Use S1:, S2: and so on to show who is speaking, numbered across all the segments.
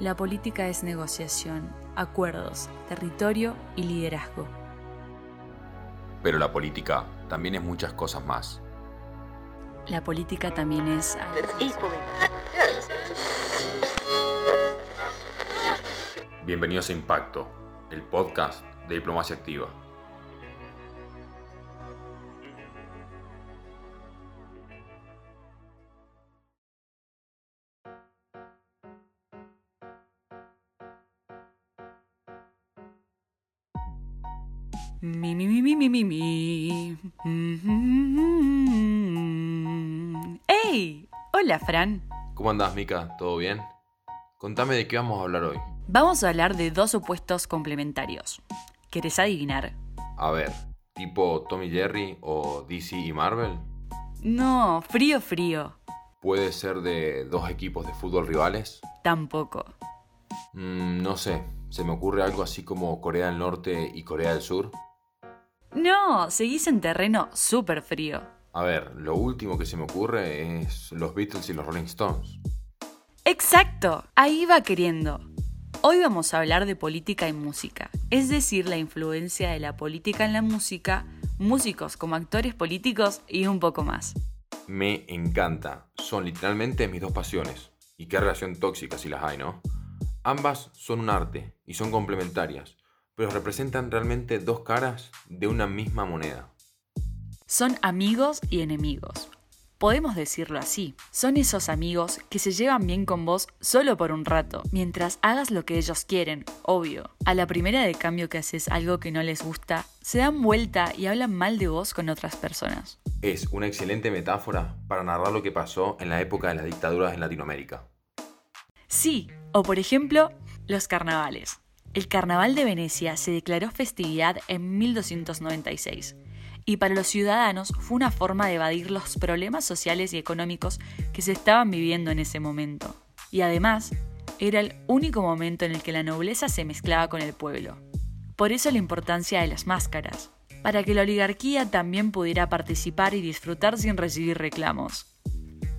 S1: La política es negociación, acuerdos, territorio y liderazgo.
S2: Pero la política también es muchas cosas más.
S1: La política también es...
S2: Bienvenidos a Impacto, el podcast de Diplomacia Activa.
S1: Mi, mi, mi, mi, mi, mi, mi. ¡Ey! Hola, Fran.
S2: ¿Cómo andás, Mica? ¿Todo bien? Contame de qué vamos a hablar hoy.
S1: Vamos a hablar de dos opuestos complementarios. ¿Querés adivinar?
S2: A ver, tipo Tommy Jerry o DC y Marvel.
S1: No, frío, frío.
S2: ¿Puede ser de dos equipos de fútbol rivales?
S1: Tampoco.
S2: Mm, no sé, se me ocurre algo así como Corea del Norte y Corea del Sur.
S1: No, seguís en terreno súper frío.
S2: A ver, lo último que se me ocurre es los Beatles y los Rolling Stones.
S1: Exacto, ahí va queriendo. Hoy vamos a hablar de política y música, es decir, la influencia de la política en la música, músicos como actores políticos y un poco más.
S2: Me encanta, son literalmente mis dos pasiones. Y qué relación tóxica si las hay, ¿no? Ambas son un arte y son complementarias, pero representan realmente dos caras de una misma moneda.
S1: Son amigos y enemigos. Podemos decirlo así. Son esos amigos que se llevan bien con vos solo por un rato, mientras hagas lo que ellos quieren, obvio. A la primera de cambio que haces algo que no les gusta, se dan vuelta y hablan mal de vos con otras personas.
S2: Es una excelente metáfora para narrar lo que pasó en la época de las dictaduras en Latinoamérica.
S1: Sí, o por ejemplo, los carnavales. El Carnaval de Venecia se declaró festividad en 1296 y para los ciudadanos fue una forma de evadir los problemas sociales y económicos que se estaban viviendo en ese momento. Y además, era el único momento en el que la nobleza se mezclaba con el pueblo. Por eso la importancia de las máscaras, para que la oligarquía también pudiera participar y disfrutar sin recibir reclamos.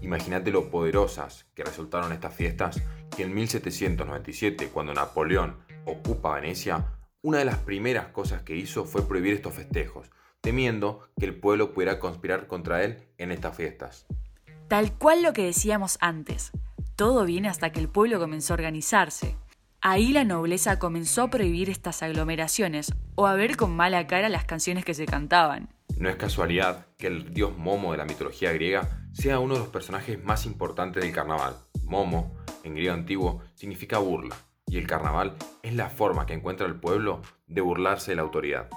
S2: Imagínate lo poderosas que resultaron estas fiestas que en 1797, cuando Napoleón ocupa Venecia, una de las primeras cosas que hizo fue prohibir estos festejos, temiendo que el pueblo pudiera conspirar contra él en estas fiestas.
S1: Tal cual lo que decíamos antes, todo viene hasta que el pueblo comenzó a organizarse. Ahí la nobleza comenzó a prohibir estas aglomeraciones o a ver con mala cara las canciones que se cantaban.
S2: No es casualidad que el dios Momo de la mitología griega sea uno de los personajes más importantes del carnaval. Momo, en griego antiguo, significa burla, y el carnaval es la forma que encuentra el pueblo de burlarse de la autoridad.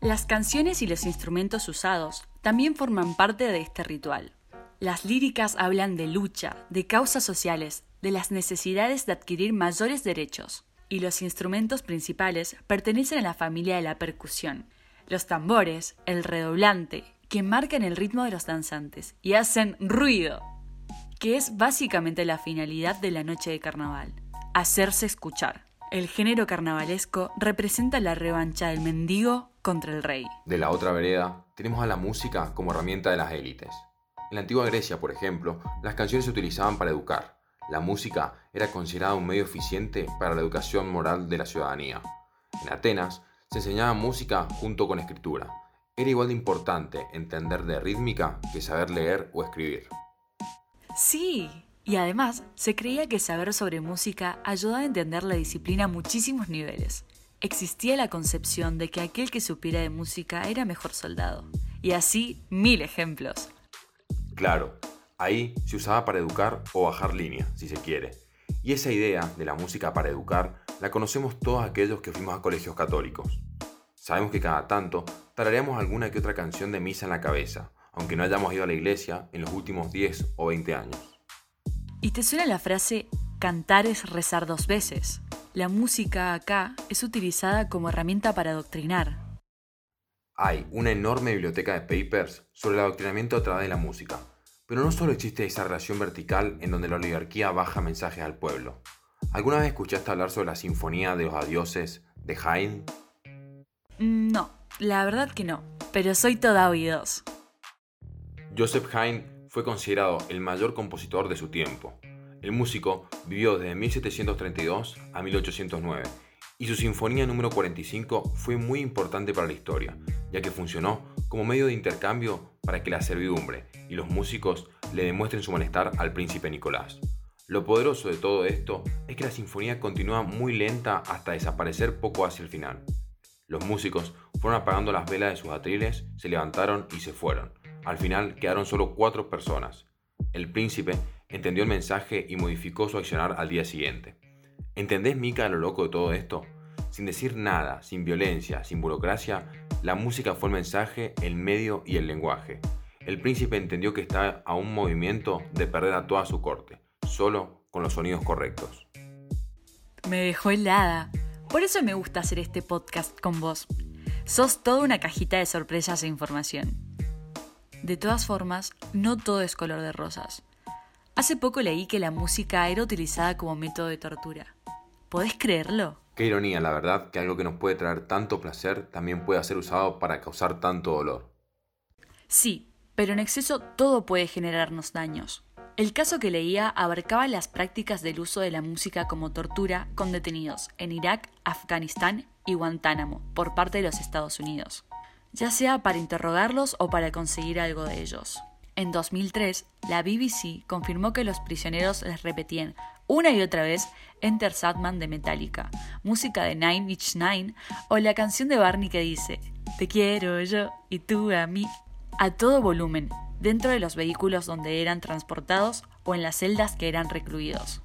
S1: Las canciones y los instrumentos usados también forman parte de este ritual. Las líricas hablan de lucha, de causas sociales, de las necesidades de adquirir mayores derechos. Y los instrumentos principales pertenecen a la familia de la percusión. Los tambores, el redoblante, que marcan el ritmo de los danzantes y hacen ruido, que es básicamente la finalidad de la noche de carnaval, hacerse escuchar. El género carnavalesco representa la revancha del mendigo contra el rey.
S2: De la otra vereda, tenemos a la música como herramienta de las élites. En la antigua Grecia, por ejemplo, las canciones se utilizaban para educar. La música era considerada un medio eficiente para la educación moral de la ciudadanía. En Atenas, se enseñaba música junto con escritura. Era igual de importante entender de rítmica que saber leer o escribir.
S1: Sí, y además se creía que saber sobre música ayudaba a entender la disciplina a muchísimos niveles. Existía la concepción de que aquel que supiera de música era mejor soldado. Y así mil ejemplos.
S2: Claro, ahí se usaba para educar o bajar línea, si se quiere. Y esa idea de la música para educar la conocemos todos aquellos que fuimos a colegios católicos. Sabemos que cada tanto tarareamos alguna que otra canción de misa en la cabeza, aunque no hayamos ido a la iglesia en los últimos 10 o 20 años.
S1: ¿Y te suena la frase cantar es rezar dos veces? La música acá es utilizada como herramienta para adoctrinar.
S2: Hay una enorme biblioteca de papers sobre el adoctrinamiento a través de la música, pero no solo existe esa relación vertical en donde la oligarquía baja mensajes al pueblo. ¿Alguna vez escuchaste hablar sobre la Sinfonía de los Adioses de Haydn?
S1: Mm, No, la verdad que no, pero soy toda oídos.
S2: Joseph Haydn fue considerado el mayor compositor de su tiempo. El músico vivió desde 1732 a 1809 y su sinfonía número 45 fue muy importante para la historia, ya que funcionó como medio de intercambio para que la servidumbre y los músicos le demuestren su malestar al príncipe Nicolás. Lo poderoso de todo esto es que la sinfonía continúa muy lenta hasta desaparecer poco hacia el final. Los músicos fueron apagando las velas de sus atriles, se levantaron y se fueron. Al final quedaron solo cuatro personas. El príncipe entendió el mensaje y modificó su accionar al día siguiente. ¿Entendés, Mika, lo loco de todo esto? Sin decir nada, sin violencia, sin burocracia, la música fue el mensaje, el medio y el lenguaje. El príncipe entendió que estaba a un movimiento de perder a toda su corte, solo con los sonidos correctos.
S1: Me dejó helada. Por eso me gusta hacer este podcast con vos. Sos toda una cajita de sorpresas e información. De todas formas, no todo es color de rosas. Hace poco leí que la música era utilizada como método de tortura. ¿Podés creerlo?
S2: Qué ironía, la verdad, que algo que nos puede traer tanto placer también pueda ser usado para causar tanto dolor.
S1: Sí, pero en exceso todo puede generarnos daños. El caso que leía abarcaba las prácticas del uso de la música como tortura con detenidos en Irak, Afganistán y Guantánamo por parte de los Estados Unidos, ya sea para interrogarlos o para conseguir algo de ellos. En 2003, la BBC confirmó que los prisioneros les repetían una y otra vez Enter Sadman de Metallica, música de Nine Inch Nine o la canción de Barney que dice Te quiero yo y tú a mí, a todo volumen, dentro de los vehículos donde eran transportados o en las celdas que eran recluidos.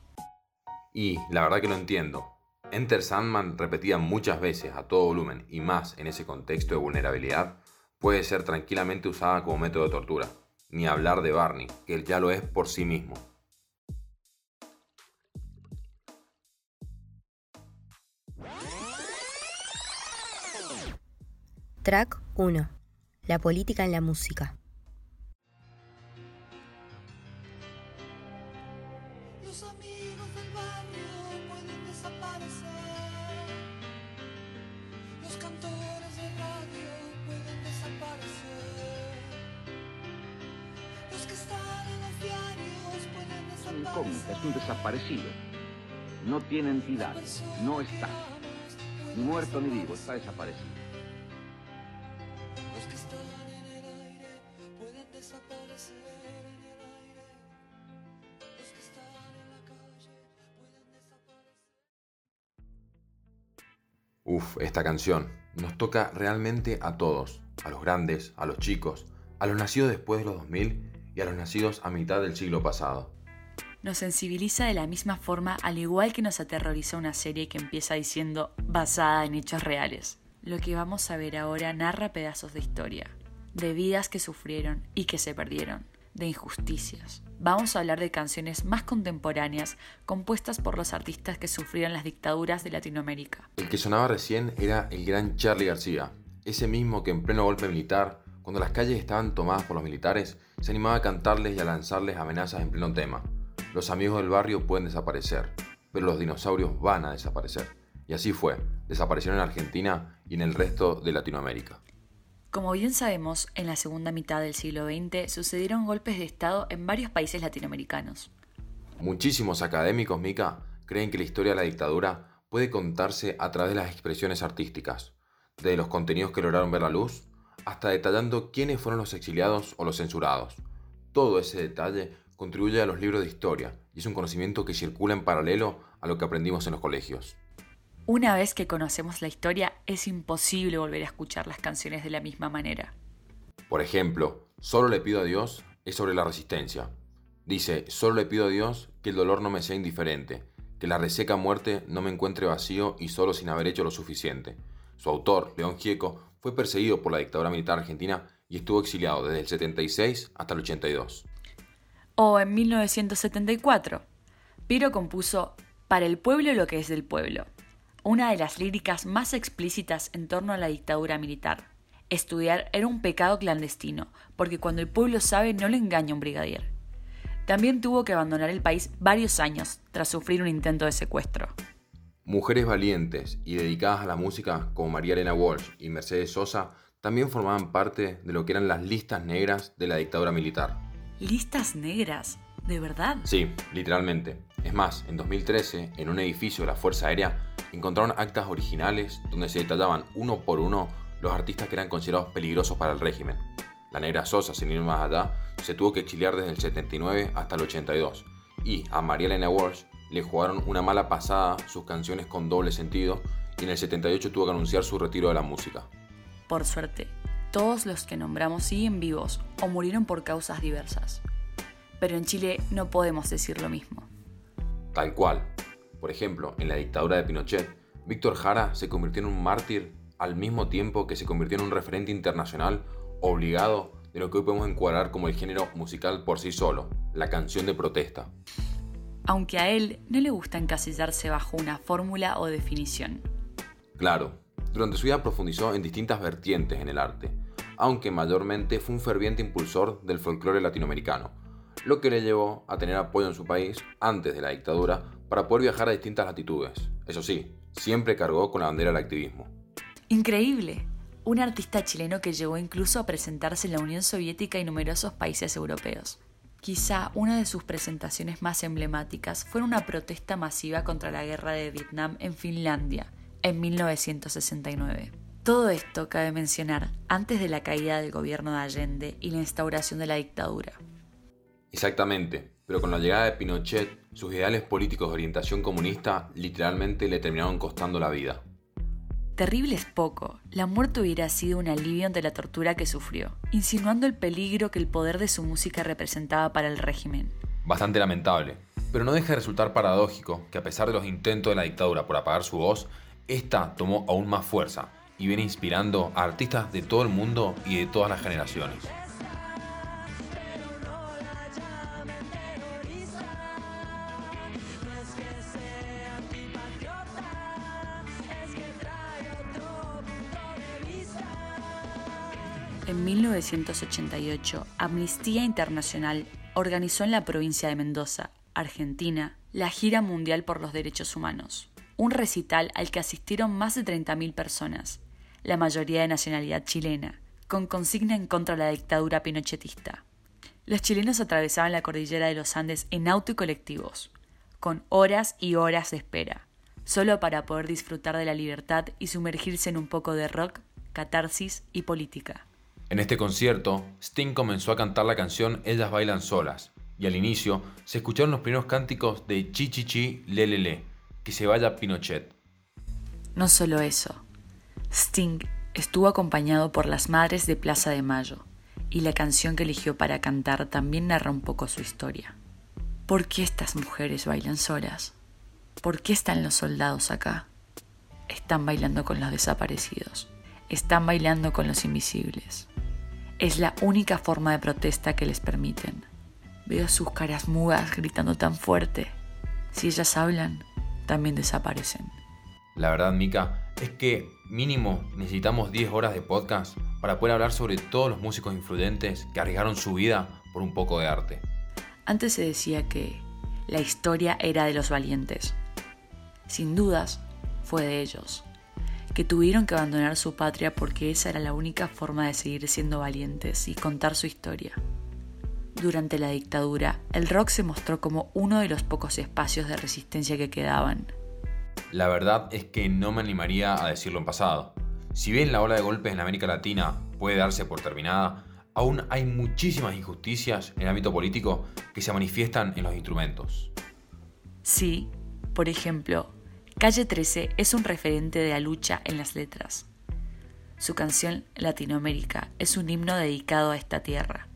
S2: Y la verdad que no entiendo. Enter Sandman repetida muchas veces a todo volumen y más en ese contexto de vulnerabilidad puede ser tranquilamente usada como método de tortura ni hablar de Barney, que él ya lo es por sí mismo.
S3: Track 1. La política en la música.
S4: Es un desaparecido. No tiene entidad, no está. Ni muerto ni vivo, está desaparecido.
S2: Uf, esta canción nos toca realmente a todos, a los grandes, a los chicos, a los nacidos después de los 2000 y a los nacidos a mitad del siglo pasado
S1: nos sensibiliza de la misma forma al igual que nos aterroriza una serie que empieza diciendo basada en hechos reales. Lo que vamos a ver ahora narra pedazos de historia, de vidas que sufrieron y que se perdieron, de injusticias. Vamos a hablar de canciones más contemporáneas compuestas por los artistas que sufrieron las dictaduras de Latinoamérica.
S2: El que sonaba recién era el gran Charlie García, ese mismo que en pleno golpe militar, cuando las calles estaban tomadas por los militares, se animaba a cantarles y a lanzarles amenazas en pleno tema. Los amigos del barrio pueden desaparecer, pero los dinosaurios van a desaparecer. Y así fue, desaparecieron en Argentina y en el resto de Latinoamérica.
S1: Como bien sabemos, en la segunda mitad del siglo XX sucedieron golpes de Estado en varios países latinoamericanos.
S2: Muchísimos académicos, Mica, creen que la historia de la dictadura puede contarse a través de las expresiones artísticas, desde los contenidos que lograron ver la luz, hasta detallando quiénes fueron los exiliados o los censurados. Todo ese detalle contribuye a los libros de historia y es un conocimiento que circula en paralelo a lo que aprendimos en los colegios.
S1: Una vez que conocemos la historia, es imposible volver a escuchar las canciones de la misma manera.
S2: Por ejemplo, Solo le pido a Dios es sobre la resistencia. Dice, solo le pido a Dios que el dolor no me sea indiferente, que la reseca muerte no me encuentre vacío y solo sin haber hecho lo suficiente. Su autor, León Gieco, fue perseguido por la dictadura militar argentina y estuvo exiliado desde el 76 hasta el 82
S1: o en 1974. Piro compuso Para el pueblo lo que es del pueblo, una de las líricas más explícitas en torno a la dictadura militar. Estudiar era un pecado clandestino, porque cuando el pueblo sabe no le engaña un brigadier. También tuvo que abandonar el país varios años tras sufrir un intento de secuestro.
S2: Mujeres valientes y dedicadas a la música como María Elena Walsh y Mercedes Sosa también formaban parte de lo que eran las listas negras de la dictadura militar.
S1: Listas negras. ¿De verdad?
S2: Sí, literalmente. Es más, en 2013, en un edificio de la Fuerza Aérea, encontraron actas originales donde se detallaban uno por uno los artistas que eran considerados peligrosos para el régimen. La negra Sosa, sin ir más allá, se tuvo que exiliar desde el 79 hasta el 82, y a María Elena Walsh le jugaron una mala pasada sus canciones con doble sentido, y en el 78 tuvo que anunciar su retiro de la música.
S1: Por suerte, todos los que nombramos siguen vivos o murieron por causas diversas. Pero en Chile no podemos decir lo mismo.
S2: Tal cual. Por ejemplo, en la dictadura de Pinochet, Víctor Jara se convirtió en un mártir al mismo tiempo que se convirtió en un referente internacional obligado de lo que hoy podemos encuadrar como el género musical por sí solo, la canción de protesta.
S1: Aunque a él no le gusta encasillarse bajo una fórmula o definición.
S2: Claro, durante su vida profundizó en distintas vertientes en el arte, aunque mayormente fue un ferviente impulsor del folclore latinoamericano, lo que le llevó a tener apoyo en su país antes de la dictadura para poder viajar a distintas latitudes. Eso sí, siempre cargó con la bandera del activismo.
S1: Increíble. Un artista chileno que llegó incluso a presentarse en la Unión Soviética y numerosos países europeos. Quizá una de sus presentaciones más emblemáticas fue una protesta masiva contra la guerra de Vietnam en Finlandia, en 1969. Todo esto cabe mencionar antes de la caída del gobierno de Allende y la instauración de la dictadura.
S2: Exactamente, pero con la llegada de Pinochet, sus ideales políticos de orientación comunista literalmente le terminaron costando la vida.
S1: Terrible es poco, la muerte hubiera sido un alivio ante la tortura que sufrió, insinuando el peligro que el poder de su música representaba para el régimen.
S2: Bastante lamentable, pero no deja de resultar paradójico que a pesar de los intentos de la dictadura por apagar su voz, esta tomó aún más fuerza y viene inspirando a artistas de todo el mundo y de todas las generaciones.
S1: En 1988, Amnistía Internacional organizó en la provincia de Mendoza, Argentina, la gira mundial por los derechos humanos, un recital al que asistieron más de 30.000 personas, la mayoría de nacionalidad chilena, con consigna en contra de la dictadura pinochetista. Los chilenos atravesaban la cordillera de los Andes en auto y colectivos, con horas y horas de espera, solo para poder disfrutar de la libertad y sumergirse en un poco de rock, catarsis y política.
S2: En este concierto, Sting comenzó a cantar la canción Ellas bailan solas, y al inicio se escucharon los primeros cánticos de Chi Chi Chi que se vaya Pinochet.
S1: No solo eso, Sting estuvo acompañado por las madres de Plaza de Mayo, y la canción que eligió para cantar también narra un poco su historia. ¿Por qué estas mujeres bailan solas? ¿Por qué están los soldados acá? Están bailando con los desaparecidos. Están bailando con los invisibles. Es la única forma de protesta que les permiten. Veo sus caras mudas gritando tan fuerte. Si ellas hablan, también desaparecen.
S2: La verdad, Mika, es que mínimo necesitamos 10 horas de podcast para poder hablar sobre todos los músicos influyentes que arriesgaron su vida por un poco de arte.
S1: Antes se decía que la historia era de los valientes. Sin dudas, fue de ellos que tuvieron que abandonar su patria porque esa era la única forma de seguir siendo valientes y contar su historia. Durante la dictadura, el rock se mostró como uno de los pocos espacios de resistencia que quedaban.
S2: La verdad es que no me animaría a decirlo en pasado. Si bien la ola de golpes en América Latina puede darse por terminada, aún hay muchísimas injusticias en el ámbito político que se manifiestan en los instrumentos.
S1: Sí, por ejemplo, Calle 13 es un referente de la lucha en las letras. Su canción Latinoamérica es un himno dedicado a esta tierra.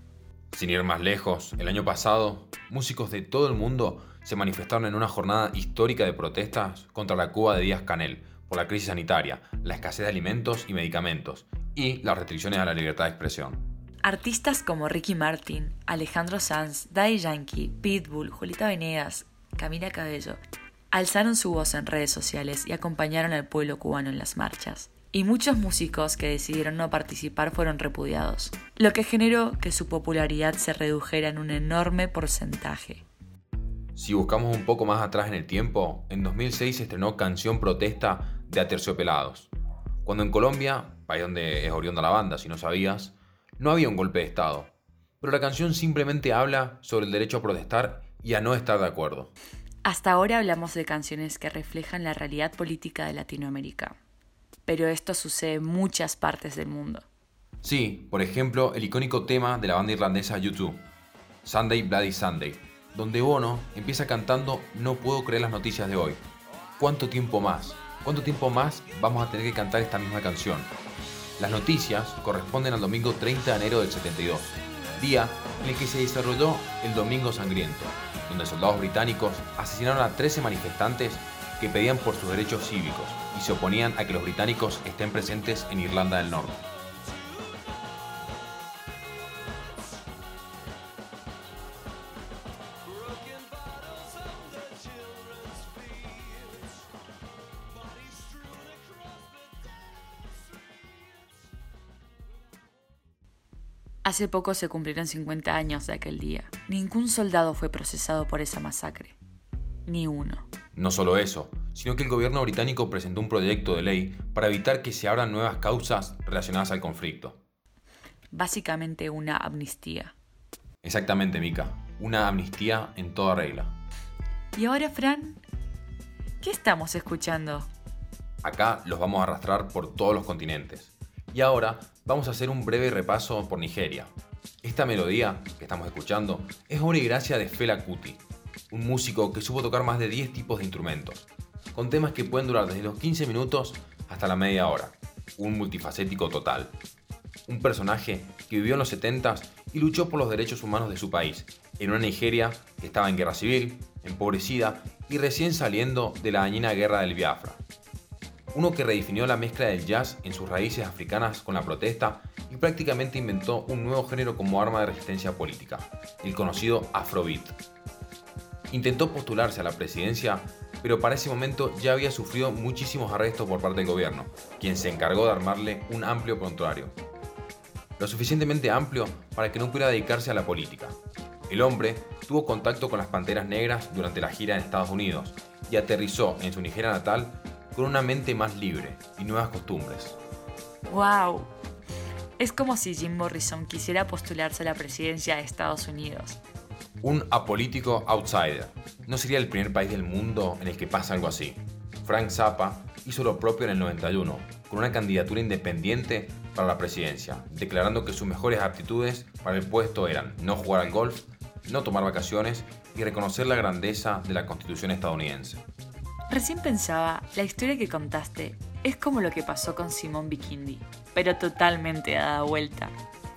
S2: Sin ir más lejos, el año pasado, músicos de todo el mundo se manifestaron en una jornada histórica de protestas contra la Cuba de Díaz Canel por la crisis sanitaria, la escasez de alimentos y medicamentos y las restricciones a la libertad de expresión.
S1: Artistas como Ricky Martin, Alejandro Sanz, Daddy Yankee, Pitbull, Julita Venegas, Camila Cabello alzaron su voz en redes sociales y acompañaron al pueblo cubano en las marchas. Y muchos músicos que decidieron no participar fueron repudiados, lo que generó que su popularidad se redujera en un enorme porcentaje.
S2: Si buscamos un poco más atrás en el tiempo, en 2006 se estrenó Canción Protesta de Aterciopelados, cuando en Colombia, país donde es oriunda la banda, si no sabías, no había un golpe de Estado. pero la canción simplemente habla sobre el derecho a protestar y a no estar de acuerdo.
S1: Hasta ahora hablamos de canciones que reflejan la realidad política de Latinoamérica, pero esto sucede en muchas partes del mundo.
S2: Sí, por ejemplo, el icónico tema de la banda irlandesa U2, Sunday Bloody Sunday, donde Bono empieza cantando No puedo creer las noticias de hoy. ¿Cuánto tiempo más? ¿Cuánto tiempo más vamos a tener que cantar esta misma canción? Las noticias corresponden al domingo 30 de enero del 72, día en el que se desarrolló el Domingo Sangriento, donde soldados británicos asesinaron a 13 manifestantes que pedían por sus derechos cívicos y se oponían a que los británicos estén presentes en Irlanda del Norte.
S1: Hace poco se cumplieron 50 años de aquel día. Ningún soldado fue procesado por esa masacre. Ni uno.
S2: No solo eso, sino que el gobierno británico presentó un proyecto de ley para evitar que se abran nuevas causas relacionadas al conflicto.
S1: Básicamente una amnistía.
S2: Exactamente, Mika. Una amnistía en toda regla.
S1: ¿Y ahora, Fran? ¿Qué estamos escuchando?
S2: Acá los vamos a arrastrar por todos los continentes. Y ahora vamos a hacer un breve repaso por Nigeria. Esta melodía que estamos escuchando es obra y gracia de Fela Kuti, un músico que supo tocar más de 10 tipos de instrumentos, con temas que pueden durar desde los 15 minutos hasta la media hora. Un multifacético total. Un personaje que vivió en los 70s y luchó por los derechos humanos de su país, en una Nigeria que estaba en guerra civil, empobrecida y recién saliendo de la dañina guerra del Biafra uno que redefinió la mezcla del jazz en sus raíces africanas con la protesta y prácticamente inventó un nuevo género como arma de resistencia política, el conocido Afrobeat. Intentó postularse a la presidencia, pero para ese momento ya había sufrido muchísimos arrestos por parte del gobierno, quien se encargó de armarle un amplio prontuario. Lo suficientemente amplio para que no pudiera dedicarse a la política. El hombre tuvo contacto con las Panteras Negras durante la gira en Estados Unidos y aterrizó en su Nigeria natal con una mente más libre y nuevas costumbres.
S1: ¡Wow! Es como si Jim Morrison quisiera postularse a la presidencia de Estados Unidos.
S2: Un apolítico outsider. No sería el primer país del mundo en el que pasa algo así. Frank Zappa hizo lo propio en el 91, con una candidatura independiente para la presidencia, declarando que sus mejores aptitudes para el puesto eran no jugar al golf, no tomar vacaciones y reconocer la grandeza de la Constitución estadounidense.
S1: Recién pensaba, la historia que contaste es como lo que pasó con Simón Bikindi, pero totalmente dada vuelta.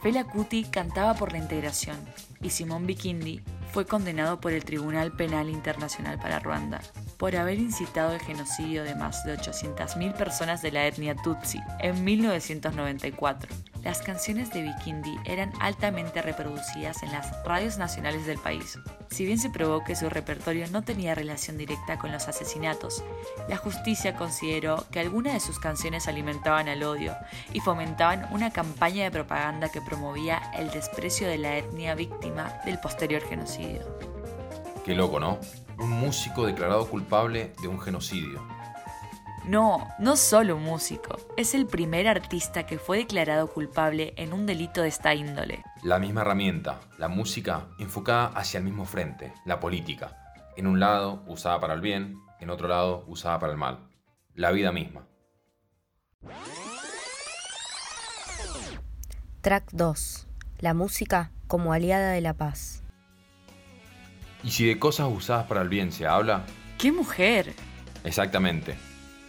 S1: Fela Kuti cantaba por la integración y Simón Bikindi fue condenado por el Tribunal Penal Internacional para Ruanda por haber incitado el genocidio de más de 800.000 personas de la etnia Tutsi en 1994. Las canciones de Bikindi eran altamente reproducidas en las radios nacionales del país. Si bien se probó que su repertorio no tenía relación directa con los asesinatos, la justicia consideró que algunas de sus canciones alimentaban al odio y fomentaban una campaña de propaganda que promovía el desprecio de la etnia víctima del posterior genocidio.
S2: Qué loco, ¿no? Un músico declarado culpable de un genocidio.
S1: No, no solo un músico, es el primer artista que fue declarado culpable en un delito de esta índole.
S2: La misma herramienta, la música enfocada hacia el mismo frente, la política. En un lado usada para el bien, en otro lado usada para el mal. La vida misma.
S3: Track 2. La música como aliada de la paz.
S2: ¿Y si de cosas usadas para el bien se habla?
S1: ¡Qué mujer!
S2: Exactamente.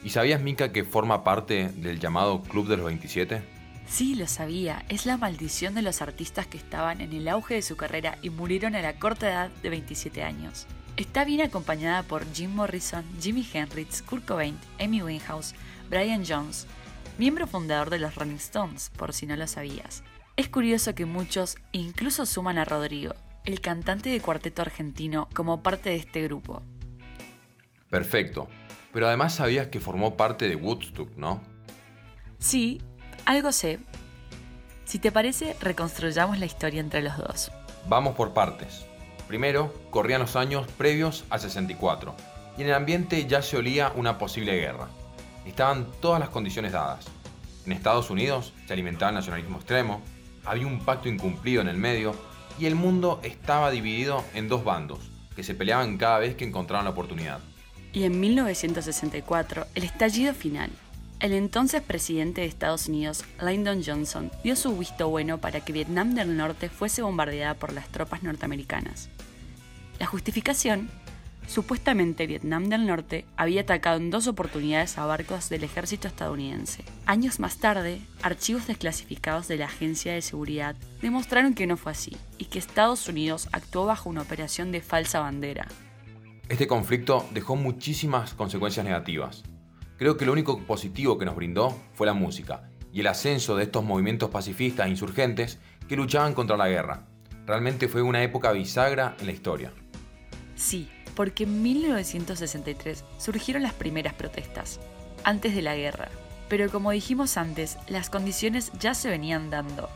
S2: ¿Y sabías, Mika, que forma parte del llamado Club de los 27?
S1: Sí, lo sabía. Es la maldición de los artistas que estaban en el auge de su carrera y murieron a la corta edad de 27 años. Está bien acompañada por Jim Morrison, Jimi Hendrix, Kurt Cobain, Amy Winehouse, Brian Jones, miembro fundador de los Rolling Stones, por si no lo sabías. Es curioso que muchos incluso suman a Rodrigo, el cantante de cuarteto argentino, como parte de este grupo.
S2: Perfecto. Pero además sabías que formó parte de Woodstock, ¿no?
S1: Sí, algo sé. Si te parece, reconstruyamos la historia entre los dos.
S2: Vamos por partes. Primero, corrían los años previos al 64, y en el ambiente ya se olía una posible guerra. Estaban todas las condiciones dadas. En Estados Unidos se alimentaba el nacionalismo extremo, había un pacto incumplido en el medio y el mundo estaba dividido en dos bandos, que se peleaban cada vez que encontraban la oportunidad.
S1: Y en 1964, el estallido final. El entonces presidente de Estados Unidos, Lyndon Johnson, dio su visto bueno para que Vietnam del Norte fuese bombardeada por las tropas norteamericanas. La justificación Supuestamente Vietnam del Norte había atacado en dos oportunidades a barcos del ejército estadounidense. Años más tarde, archivos desclasificados de la Agencia de Seguridad demostraron que no fue así y que Estados Unidos actuó bajo una operación de falsa bandera.
S2: Este conflicto dejó muchísimas consecuencias negativas. Creo que lo único positivo que nos brindó fue la música y el ascenso de estos movimientos pacifistas e insurgentes que luchaban contra la guerra. Realmente fue una época bisagra en la historia.
S1: Sí, porque en 1963 surgieron las primeras protestas, antes de la guerra. Pero como dijimos antes, las condiciones ya se venían dando.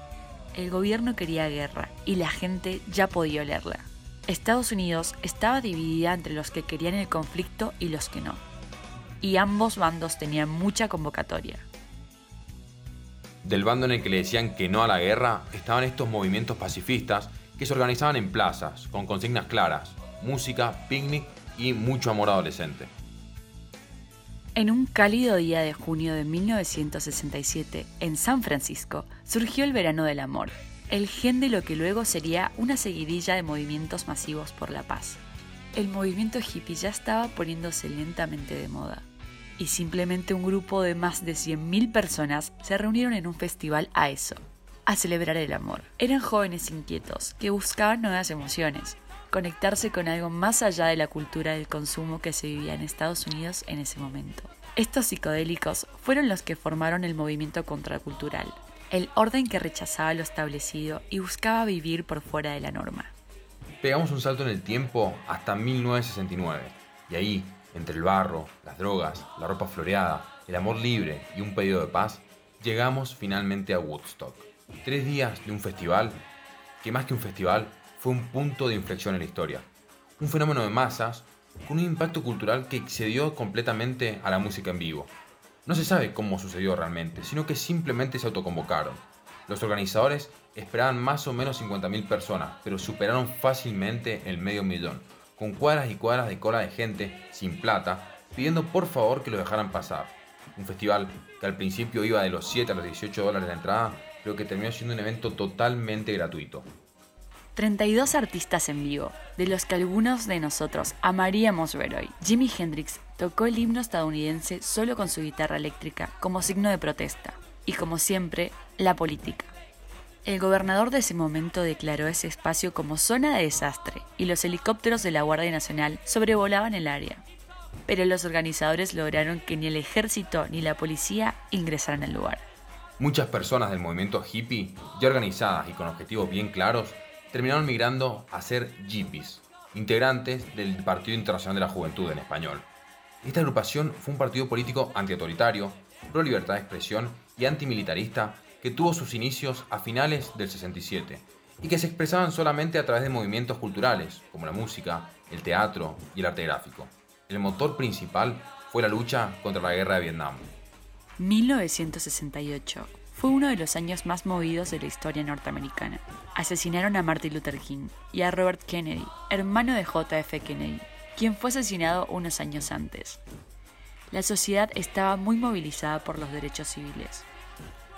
S1: El gobierno quería guerra y la gente ya podía olerla. Estados Unidos estaba dividida entre los que querían el conflicto y los que no. Y ambos bandos tenían mucha convocatoria.
S2: Del bando en el que le decían que no a la guerra estaban estos movimientos pacifistas que se organizaban en plazas, con consignas claras, música, picnic y mucho amor adolescente.
S1: En un cálido día de junio de 1967, en San Francisco, surgió el verano del amor, el gen de lo que luego sería una seguidilla de movimientos masivos por la paz. El movimiento hippie ya estaba poniéndose lentamente de moda, y simplemente un grupo de más de 100.000 personas se reunieron en un festival a eso, a celebrar el amor. Eran jóvenes inquietos que buscaban nuevas emociones, conectarse con algo más allá de la cultura del consumo que se vivía en Estados Unidos en ese momento. Estos psicodélicos fueron los que formaron el movimiento contracultural, el orden que rechazaba lo establecido y buscaba vivir por fuera de la norma.
S2: Pegamos un salto en el tiempo hasta 1969, y ahí, entre el barro, las drogas, la ropa floreada, el amor libre y un pedido de paz, llegamos finalmente a Woodstock. Tres días de un festival, que más que un festival, fue un punto de inflexión en la historia. Un fenómeno de masas con un impacto cultural que excedió completamente a la música en vivo. No se sabe cómo sucedió realmente, sino que simplemente se autoconvocaron. Los organizadores esperaban más o menos 50.000 personas, pero superaron fácilmente el medio millón, con cuadras y cuadras de cola de gente sin plata, pidiendo por favor que lo dejaran pasar. Un festival que al principio iba de los 7 a los 18 dólares de entrada, pero que terminó siendo un evento totalmente gratuito.
S1: 32 artistas en vivo, de los que algunos de nosotros amaríamos ver hoy. Jimi Hendrix tocó el himno estadounidense solo con su guitarra eléctrica, como signo de protesta, y como siempre, la política. El gobernador de ese momento declaró ese espacio como zona de desastre y los helicópteros de la Guardia Nacional sobrevolaban el área. Pero los organizadores lograron que ni el ejército ni la policía ingresaran al lugar.
S2: Muchas personas del movimiento hippie, ya organizadas y con objetivos bien claros, terminaron migrando a ser Yippies, integrantes del Partido Internacional de la Juventud en español. Esta agrupación fue un partido político antiautoritario, pro libertad de expresión y antimilitarista que tuvo sus inicios a finales del 67 y que se expresaban solamente a través de movimientos culturales como la música, el teatro y el arte gráfico. El motor principal fue la lucha contra la guerra de Vietnam.
S1: 1968 fue uno de los años más movidos de la historia norteamericana. Asesinaron a Martin Luther King y a Robert Kennedy, hermano de JF Kennedy, quien fue asesinado unos años antes. La sociedad estaba muy movilizada por los derechos civiles.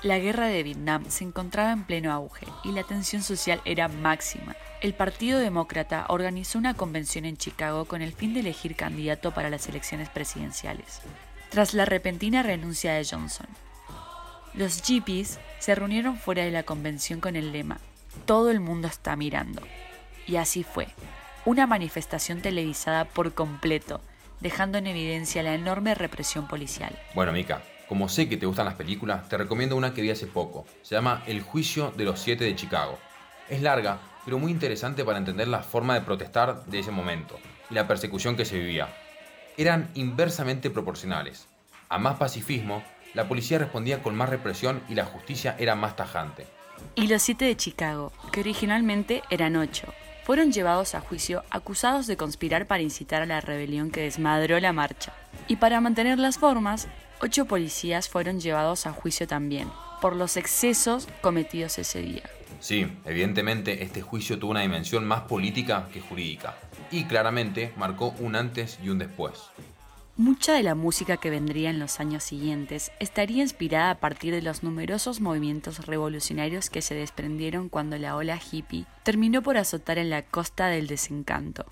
S1: La guerra de Vietnam se encontraba en pleno auge y la tensión social era máxima. El Partido Demócrata organizó una convención en Chicago con el fin de elegir candidato para las elecciones presidenciales. Tras la repentina renuncia de Johnson, los Jeepies se reunieron fuera de la convención con el lema Todo el mundo está mirando. Y así fue. Una manifestación televisada por completo, dejando en evidencia la enorme represión policial.
S2: Bueno, Mika, como sé que te gustan las películas, te recomiendo una que vi hace poco. Se llama El juicio de los siete de Chicago. Es larga, pero muy interesante para entender la forma de protestar de ese momento y la persecución que se vivía. Eran inversamente proporcionales. A más pacifismo, la policía respondía con más represión y la justicia era más tajante.
S1: Y los siete de Chicago, que originalmente eran ocho, fueron llevados a juicio acusados de conspirar para incitar a la rebelión que desmadró la marcha. Y para mantener las formas, ocho policías fueron llevados a juicio también, por los excesos cometidos ese día.
S2: Sí, evidentemente este juicio tuvo una dimensión más política que jurídica y claramente marcó un antes y un después.
S1: Mucha de la música que vendría en los años siguientes estaría inspirada a partir de los numerosos movimientos revolucionarios que se desprendieron cuando la ola hippie terminó por azotar en la costa del desencanto.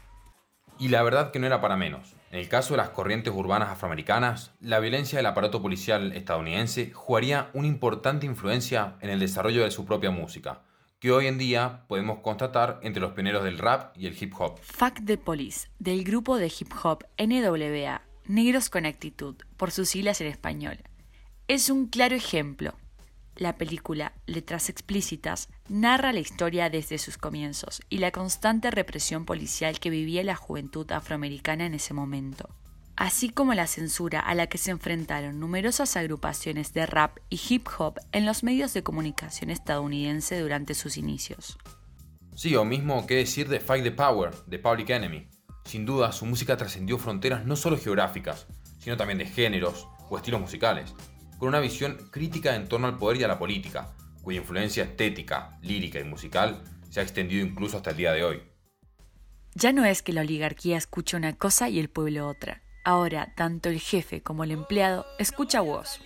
S2: Y la verdad que no era para menos. En el caso de las corrientes urbanas afroamericanas, la violencia del aparato policial estadounidense jugaría una importante influencia en el desarrollo de su propia música, que hoy en día podemos constatar entre los pioneros del rap y el hip hop.
S1: Fuck the Police, del grupo de hip hop NWA, Negros con Actitud, por sus siglas en español, es un claro ejemplo. La película Letras Explícitas narra la historia desde sus comienzos y la constante represión policial que vivía la juventud afroamericana en ese momento así como la censura a la que se enfrentaron numerosas agrupaciones de rap y hip hop en los medios de comunicación estadounidense durante sus inicios.
S2: Sí, o mismo qué decir de Fight the Power, de Public Enemy. Sin duda, su música trascendió fronteras no solo geográficas, sino también de géneros o estilos musicales, con una visión crítica en torno al poder y a la política, cuya influencia estética, lírica y musical se ha extendido incluso hasta el día de hoy.
S1: Ya no es que la oligarquía escuche una cosa y el pueblo otra. Ahora, tanto el jefe como el empleado escucha voz.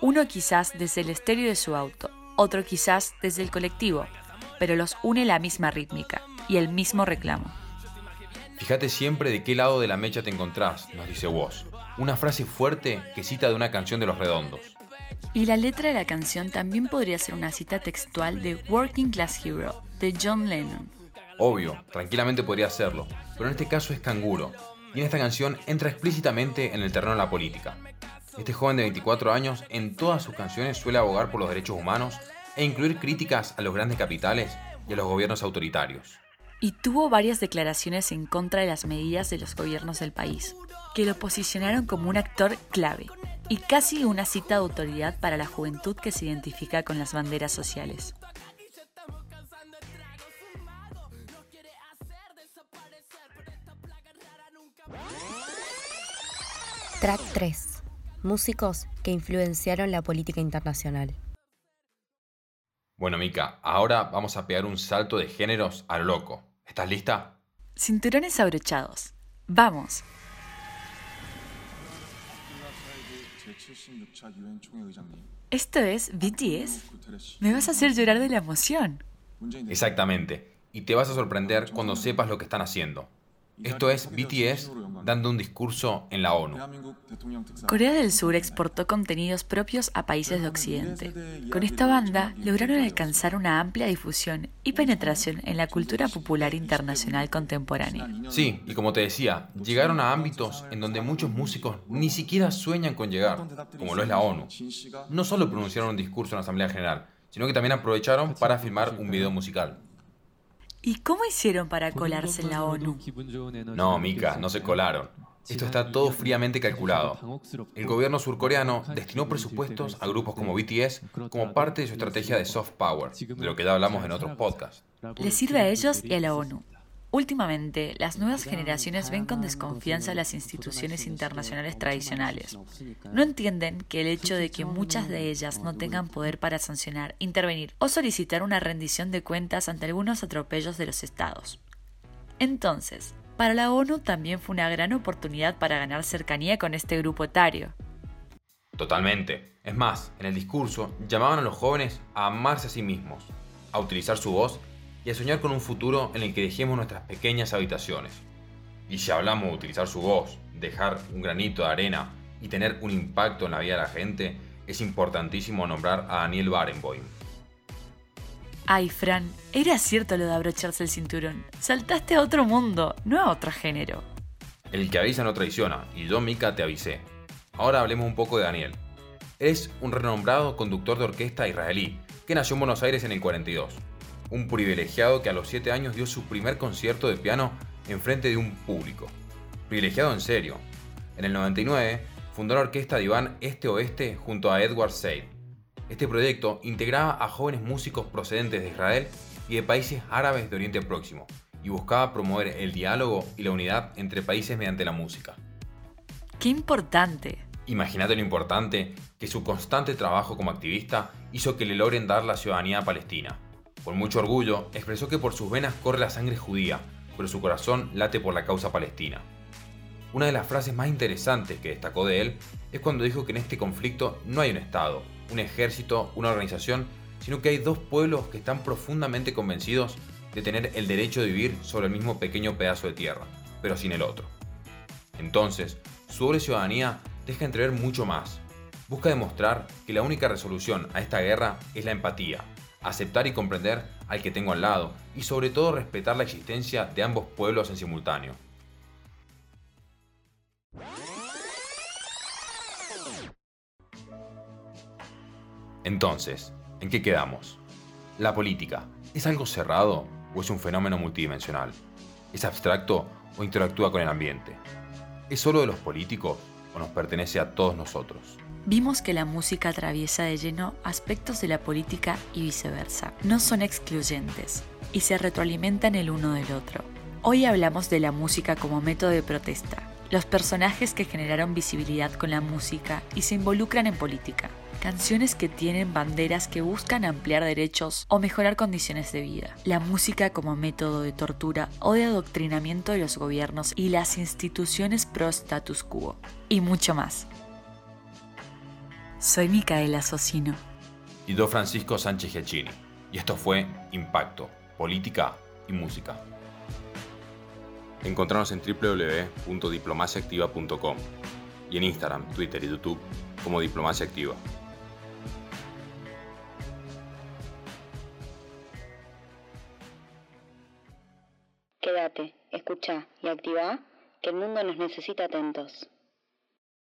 S1: Uno quizás desde el estéreo de su auto, otro quizás desde el colectivo, pero los une la misma rítmica y el mismo reclamo.
S2: Fíjate siempre de qué lado de la mecha te encontrás, nos dice Woz. Una frase fuerte que cita de una canción de los redondos.
S1: Y la letra de la canción también podría ser una cita textual de Working Class Hero, de John Lennon.
S2: Obvio, tranquilamente podría serlo, pero en este caso es canguro, y en esta canción entra explícitamente en el terreno de la política. Este joven de 24 años en todas sus canciones suele abogar por los derechos humanos e incluir críticas a los grandes capitales y a los gobiernos autoritarios.
S1: Y tuvo varias declaraciones en contra de las medidas de los gobiernos del país, que lo posicionaron como un actor clave y casi una cita de autoridad para la juventud que se identifica con las banderas sociales.
S3: Track 3. Músicos que influenciaron la política internacional.
S2: Bueno, Mika, ahora vamos a pegar un salto de géneros a lo loco. ¿Estás lista?
S1: Cinturones abrochados. ¡Vamos! ¿Esto es BTS? Me vas a hacer llorar de la emoción.
S2: Exactamente. Y te vas a sorprender cuando sepas lo que están haciendo. Esto es BTS dando un discurso en la ONU.
S1: Corea del Sur exportó contenidos propios a países de Occidente. Con esta banda lograron alcanzar una amplia difusión y penetración en la cultura popular internacional contemporánea.
S2: Sí, y como te decía, llegaron a ámbitos en donde muchos músicos ni siquiera sueñan con llegar, como lo es la ONU. No solo pronunciaron un discurso en la Asamblea General, sino que también aprovecharon para filmar un video musical.
S1: ¿Y cómo hicieron para colarse en la ONU?
S2: No, Mika, no se colaron. Esto está todo fríamente calculado. El gobierno surcoreano destinó presupuestos a grupos como BTS como parte de su estrategia de soft power, de lo que ya hablamos en otros podcasts.
S1: Les sirve a ellos y a la ONU. Últimamente, las nuevas generaciones ven con desconfianza las instituciones internacionales tradicionales. No entienden que el hecho de que muchas de ellas no tengan poder para sancionar, intervenir o solicitar una rendición de cuentas ante algunos atropellos de los estados. Entonces, para la ONU también fue una gran oportunidad para ganar cercanía con este grupo etario.
S2: Totalmente. Es más, en el discurso llamaban a los jóvenes a amarse a sí mismos, a utilizar su voz y a soñar con un futuro en el que dejemos nuestras pequeñas habitaciones. Y si hablamos de utilizar su voz, dejar un granito de arena y tener un impacto en la vida de la gente, es importantísimo nombrar a Daniel Barenboim.
S1: Ay, Fran, era cierto lo de abrocharse el cinturón. Saltaste a otro mundo, no a otro género.
S2: El que avisa no traiciona, y yo, Mika, te avisé. Ahora hablemos un poco de Daniel. Es un renombrado conductor de orquesta israelí, que nació en Buenos Aires en el 42 un privilegiado que a los 7 años dio su primer concierto de piano en frente de un público. Privilegiado en serio. En el 99 fundó la orquesta de Iván Este-Oeste junto a Edward Said. Este proyecto integraba a jóvenes músicos procedentes de Israel y de países árabes de Oriente Próximo y buscaba promover el diálogo y la unidad entre países mediante la música.
S1: ¡Qué importante!
S2: Imagínate lo importante que su constante trabajo como activista hizo que le logren dar la ciudadanía palestina Con mucho orgullo, expresó que por sus venas corre la sangre judía, pero su corazón late por la causa palestina. Una de las frases más interesantes que destacó de él es cuando dijo que en este conflicto no hay un Estado, un ejército, una organización, sino que hay dos pueblos que están profundamente convencidos de tener el derecho de vivir sobre el mismo pequeño pedazo de tierra, pero sin el otro. Entonces, su doble ciudadanía deja entrever mucho más. Busca demostrar que la única resolución a esta guerra es la empatía, aceptar y comprender al que tengo al lado y sobre todo respetar la existencia de ambos pueblos en simultáneo. Entonces, ¿en qué quedamos? ¿La política es algo cerrado o es un fenómeno multidimensional? ¿Es abstracto o interactúa con el ambiente? ¿Es solo de los políticos o nos pertenece a todos nosotros?
S1: Vimos que la música atraviesa de lleno aspectos de la política y viceversa. No son excluyentes y se retroalimentan el uno del otro. Hoy hablamos de la música como método de protesta, los personajes que generaron visibilidad con la música y se involucran en política, canciones que tienen banderas que buscan ampliar derechos o mejorar condiciones de vida, la música como método de tortura o de adoctrinamiento de los gobiernos y las instituciones pro status quo, y mucho más. Soy Micaela Socino.
S2: Y yo Francisco Sánchez Giacchini. Y esto fue Impacto, Política y Música. Encontrarnos en www.diplomaciaactiva.com y en Instagram, Twitter y YouTube como Diplomacia Activa.
S3: Quédate, escucha y activa que el mundo nos necesita atentos.